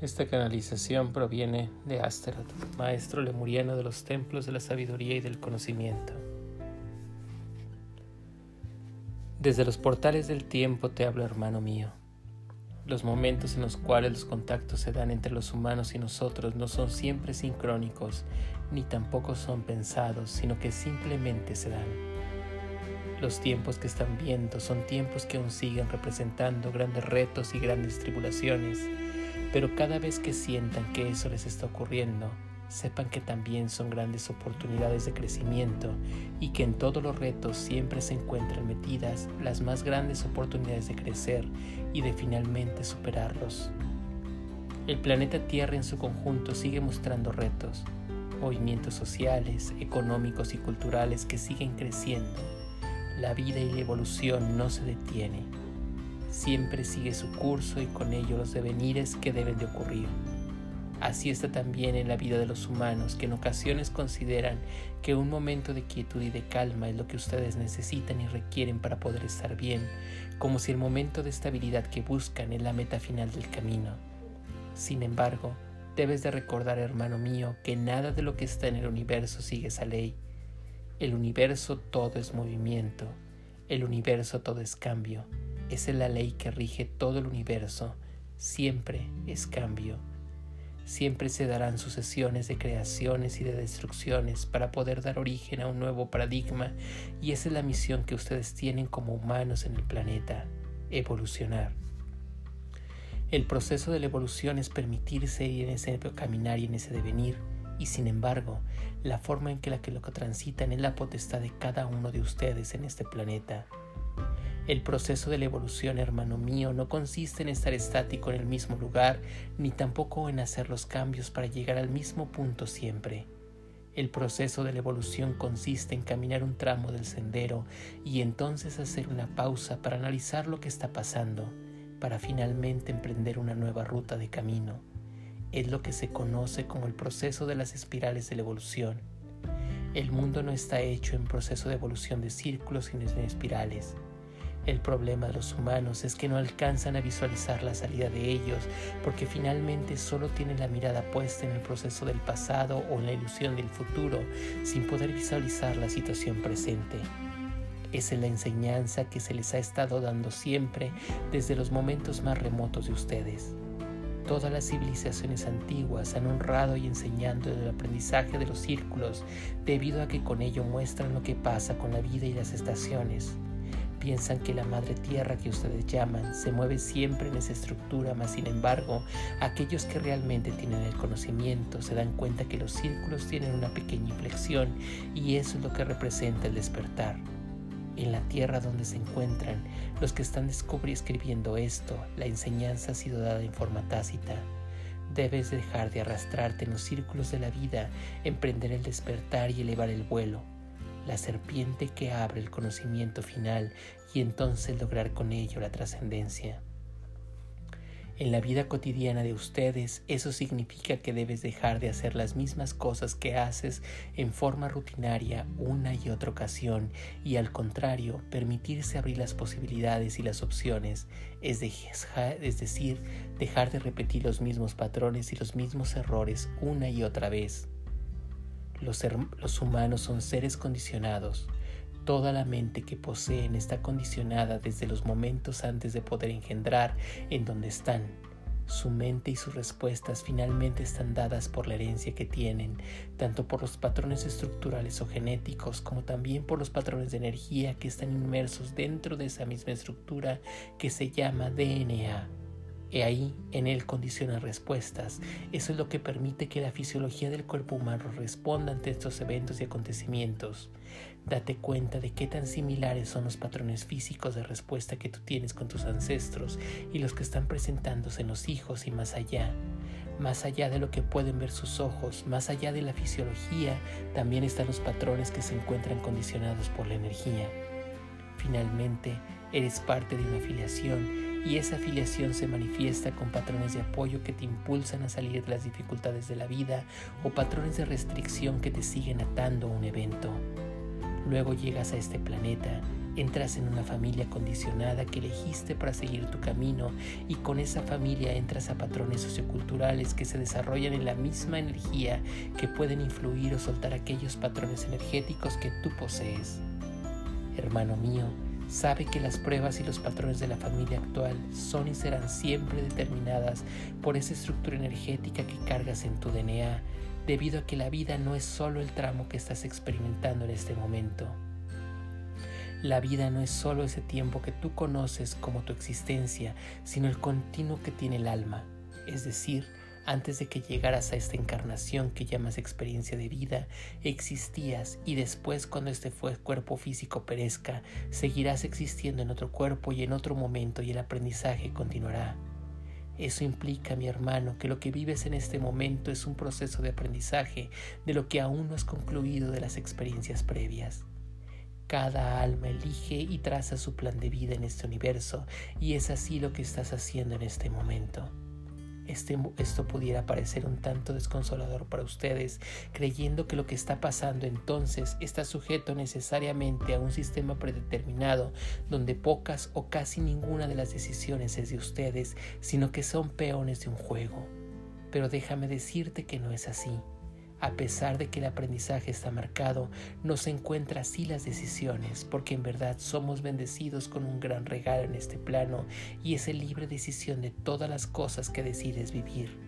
Esta canalización proviene de Asteroth, maestro lemuriano de los templos de la sabiduría y del conocimiento. Desde los portales del tiempo te hablo, hermano mío. Los momentos en los cuales los contactos se dan entre los humanos y nosotros no son siempre sincrónicos, ni tampoco son pensados, sino que simplemente se dan. Los tiempos que están viendo son tiempos que aún siguen representando grandes retos y grandes tribulaciones pero cada vez que sientan que eso les está ocurriendo, sepan que también son grandes oportunidades de crecimiento y que en todos los retos siempre se encuentran metidas las más grandes oportunidades de crecer y de finalmente superarlos. El planeta Tierra en su conjunto sigue mostrando retos, movimientos sociales, económicos y culturales que siguen creciendo. La vida y la evolución no se detienen siempre sigue su curso y con ello los devenires que deben de ocurrir. Así está también en la vida de los humanos, que en ocasiones consideran que un momento de quietud y de calma es lo que ustedes necesitan y requieren para poder estar bien, como si el momento de estabilidad que buscan es la meta final del camino. Sin embargo, debes de recordar, hermano mío, que nada de lo que está en el universo sigue esa ley. El universo todo es movimiento, el universo todo es cambio esa es la ley que rige todo el universo. Siempre es cambio. Siempre se darán sucesiones de creaciones y de destrucciones para poder dar origen a un nuevo paradigma y esa es la misión que ustedes tienen como humanos en el planeta, evolucionar. El proceso de la evolución es permitirse ir en ese caminar y en ese devenir, y sin embargo, la forma en que la que lo transitan es la potestad de cada uno de ustedes en este planeta. El proceso de la evolución, hermano mío, no consiste en estar estático en el mismo lugar, ni tampoco en hacer los cambios para llegar al mismo punto siempre. El proceso de la evolución consiste en caminar un tramo del sendero y entonces hacer una pausa para analizar lo que está pasando, para finalmente emprender una nueva ruta de camino. Es lo que se conoce como el proceso de las espirales de la evolución. El mundo no está hecho en proceso de evolución de círculos sino de espirales. El problema de los humanos es que no alcanzan a visualizar la salida de ellos porque finalmente solo tienen la mirada puesta en el proceso del pasado o en la ilusión del futuro sin poder visualizar la situación presente. Esa es la enseñanza que se les ha estado dando siempre desde los momentos más remotos de ustedes. Todas las civilizaciones antiguas han honrado y enseñando el aprendizaje de los círculos debido a que con ello muestran lo que pasa con la vida y las estaciones Piensan que la madre tierra que ustedes llaman se mueve siempre en esa estructura, mas sin embargo, aquellos que realmente tienen el conocimiento se dan cuenta que los círculos tienen una pequeña inflexión y eso es lo que representa el despertar. En la tierra donde se encuentran, los que están descubriendo escribiendo esto, la enseñanza ha sido dada en forma tácita. Debes dejar de arrastrarte en los círculos de la vida, emprender el despertar y elevar el vuelo la serpiente que abre el conocimiento final y entonces lograr con ello la trascendencia. En la vida cotidiana de ustedes eso significa que debes dejar de hacer las mismas cosas que haces en forma rutinaria una y otra ocasión y al contrario permitirse abrir las posibilidades y las opciones, es, es decir, dejar de repetir los mismos patrones y los mismos errores una y otra vez. Los, humanos son seres condicionados. Toda la mente que poseen está condicionada desde los momentos antes de poder engendrar en donde están. Su mente y sus respuestas finalmente están dadas por la herencia que tienen, tanto por los patrones estructurales o genéticos como también por los patrones de energía que están inmersos dentro de esa misma estructura que se llama DNA. He ahí en él condiciona respuestas. Eso es lo que permite que la fisiología del cuerpo humano responda ante estos eventos y acontecimientos. Date cuenta de qué tan similares son los patrones físicos de respuesta que tú tienes con tus ancestros y los que están presentándose en los hijos y más allá. Más allá de lo que pueden ver sus ojos, más allá de la fisiología, también están los patrones que se encuentran condicionados por la energía. Finalmente, eres parte de una afiliación y esa afiliación se manifiesta con patrones de apoyo que te impulsan a salir de las dificultades de la vida o patrones de restricción que te siguen atando a un evento. Luego llegas a este planeta, Entras en una familia condicionada que elegiste para seguir tu camino y con esa familia entras a patrones socioculturales que se desarrollan en la misma energía que pueden influir o soltar aquellos patrones energéticos que tú posees. Hermano mío, sabe que las pruebas y los patrones de la familia actual son y serán siempre determinadas por esa estructura energética que cargas en tu DNA, debido a que la vida no es solo el tramo que estás experimentando en este momento. La vida no es solo ese tiempo que tú conoces como tu existencia, sino el continuo que tiene el alma, es decir, antes de que llegaras a esta encarnación que llamas experiencia de vida, existías y después cuando este cuerpo físico perezca, seguirás existiendo en otro cuerpo y en otro momento y el aprendizaje continuará. Eso implica, mi hermano, que lo que vives en este momento es un proceso de aprendizaje de lo que aún no has concluido de las experiencias previas. Cada alma elige y traza su plan de vida en este universo y es así lo que estás haciendo en este momento. Este, esto pudiera parecer un tanto desconsolador para ustedes, creyendo que lo que está pasando entonces está sujeto necesariamente a un sistema predeterminado donde pocas o casi ninguna de las decisiones es de ustedes, sino que son peones de un juego. Pero déjame decirte que no es así. A pesar de que el aprendizaje está marcado, no se encuentra así las decisiones, porque en verdad somos bendecidos con un gran regalo en este plano y es el libre decisión de todas las cosas que decides vivir.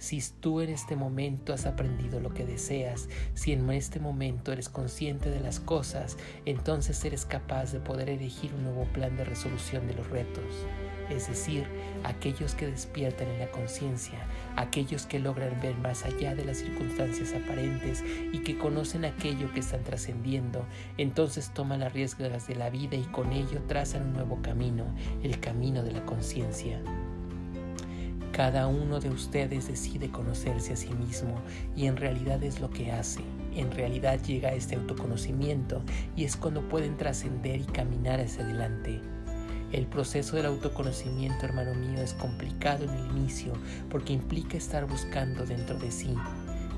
Si tú en este momento has aprendido lo que deseas, si en este momento eres consciente de las cosas, entonces eres capaz de poder elegir un nuevo plan de resolución de los retos es decir, aquellos que despiertan en la conciencia, aquellos que logran ver más allá de las circunstancias aparentes y que conocen aquello que están trascendiendo, entonces toman las riesgas de la vida y con ello trazan un nuevo camino, el camino de la conciencia. Cada uno de ustedes decide conocerse a sí mismo y en realidad es lo que hace. En realidad llega este autoconocimiento y es cuando pueden trascender y caminar hacia adelante. El proceso del autoconocimiento, hermano mío, es complicado en el inicio porque implica estar buscando dentro de sí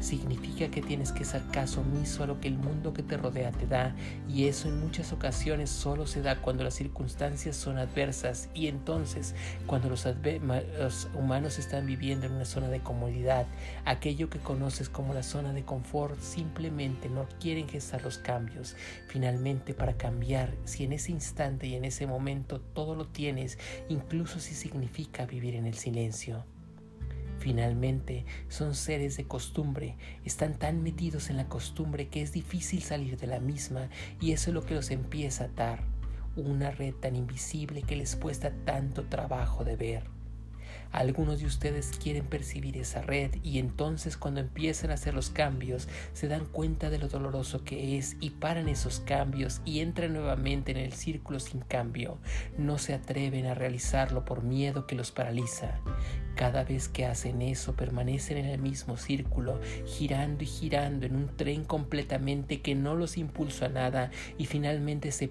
significa que tienes que hacer caso omiso a lo que el mundo que te rodea te da y eso en muchas ocasiones solo se da cuando las circunstancias son adversas y entonces cuando los, humanos están viviendo en una zona de comodidad, aquello que conoces como la zona de confort simplemente no quieren gestar los cambios. Finalmente para cambiar, si en ese instante y en ese momento todo lo tienes, incluso si significa vivir en el silencio. Finalmente, son seres de costumbre, están tan metidos en la costumbre que es difícil salir de la misma y eso es lo que los empieza a atar, una red tan invisible que les cuesta tanto trabajo de ver. Algunos de ustedes quieren percibir esa red y entonces cuando empiezan a hacer los cambios se dan cuenta de lo doloroso que es y paran esos cambios y entran nuevamente en el círculo sin cambio. No se atreven a realizarlo por miedo que los paraliza. Cada vez que hacen eso permanecen en el mismo círculo, girando y girando en un tren completamente que no los impulsa a nada y finalmente se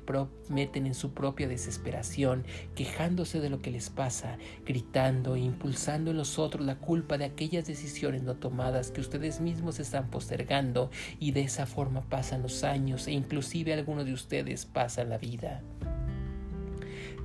meten en su propia desesperación, quejándose de lo que les pasa, gritando e impulsando en los otros la culpa de aquellas decisiones no tomadas que ustedes mismos están postergando y de esa forma pasan los años e inclusive algunos de ustedes pasan la vida.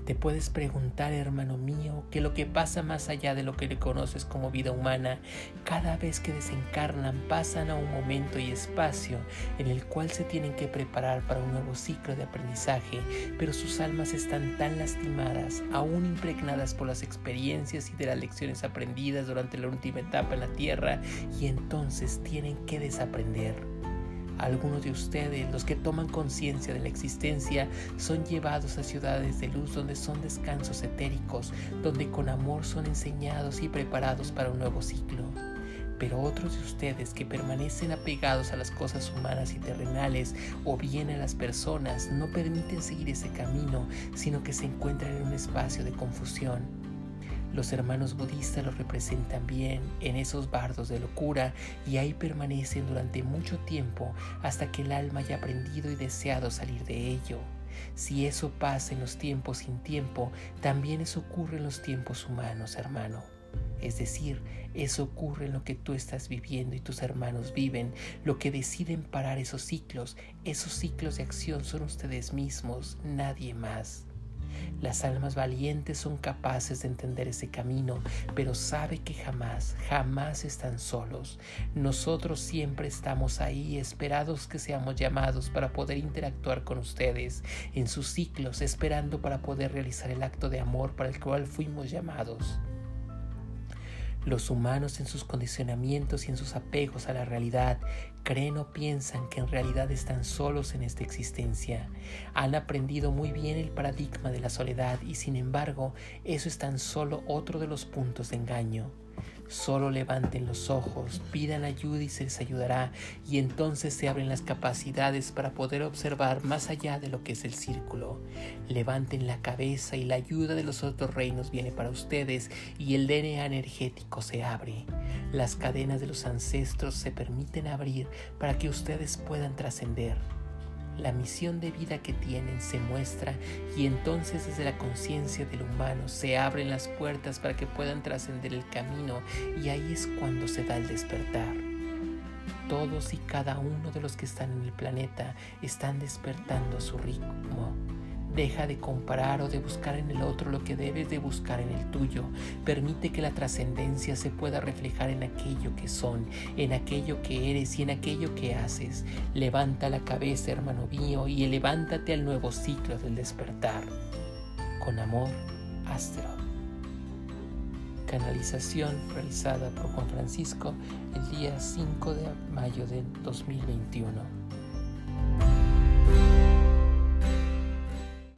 Te puedes preguntar, hermano mío, que lo que pasa más allá de lo que le conoces como vida humana, cada vez que desencarnan pasan a un momento y espacio en el cual se tienen que preparar para un nuevo ciclo de aprendizaje, pero sus almas están tan lastimadas, aún impregnadas por las experiencias y de las lecciones aprendidas durante la última etapa en la tierra, y entonces tienen que desaprender. Algunos de ustedes, los que toman conciencia de la existencia, son llevados a ciudades de luz donde son descansos etéricos, donde con amor son enseñados y preparados para un nuevo ciclo. Pero otros de ustedes que permanecen apegados a las cosas humanas y terrenales o bien a las personas no permiten seguir ese camino, sino que se encuentran en un espacio de confusión los hermanos budistas lo representan bien en esos bardos de locura y ahí permanecen durante mucho tiempo hasta que el alma haya aprendido y deseado salir de ello. Si eso pasa en los tiempos sin tiempo, también eso ocurre en los tiempos humanos, hermano. Es decir, eso ocurre en lo que tú estás viviendo y tus hermanos viven. Lo que deciden parar esos ciclos, esos ciclos de acción son ustedes mismos, nadie más. Las almas valientes son capaces de entender ese camino, pero sabe que jamás, jamás están solos. Nosotros siempre estamos ahí, esperados que seamos llamados para poder interactuar con ustedes en sus ciclos, esperando para poder realizar el acto de amor para el cual fuimos llamados. Los humanos en sus condicionamientos y en sus apegos a la realidad creen o piensan que en realidad están solos en esta existencia. Han aprendido muy bien el paradigma de la soledad y sin embargo eso es tan solo otro de los puntos de engaño. Solo levanten los ojos, pidan ayuda y se les ayudará, y entonces se abren las capacidades para poder observar más allá de lo que es el círculo. Levanten la cabeza y la ayuda de los otros reinos viene para ustedes y el DNA energético se abre. Las cadenas de los ancestros se permiten abrir para que ustedes puedan trascender la misión de vida que tienen se muestra y entonces desde la conciencia del humano se abren las puertas para que puedan trascender el camino y ahí es cuando se da el despertar. Todos y cada uno de los que están en el planeta están despertando su ritmo Deja de comparar o de buscar en el otro lo que debes de buscar en el tuyo. Permite que la trascendencia se pueda reflejar en aquello que son, en aquello que eres y en aquello que haces. Levanta la cabeza, hermano mío, y levántate al nuevo ciclo del despertar. Con amor, Astro. Canalización realizada por Juan Francisco el día 5 de mayo de 2021.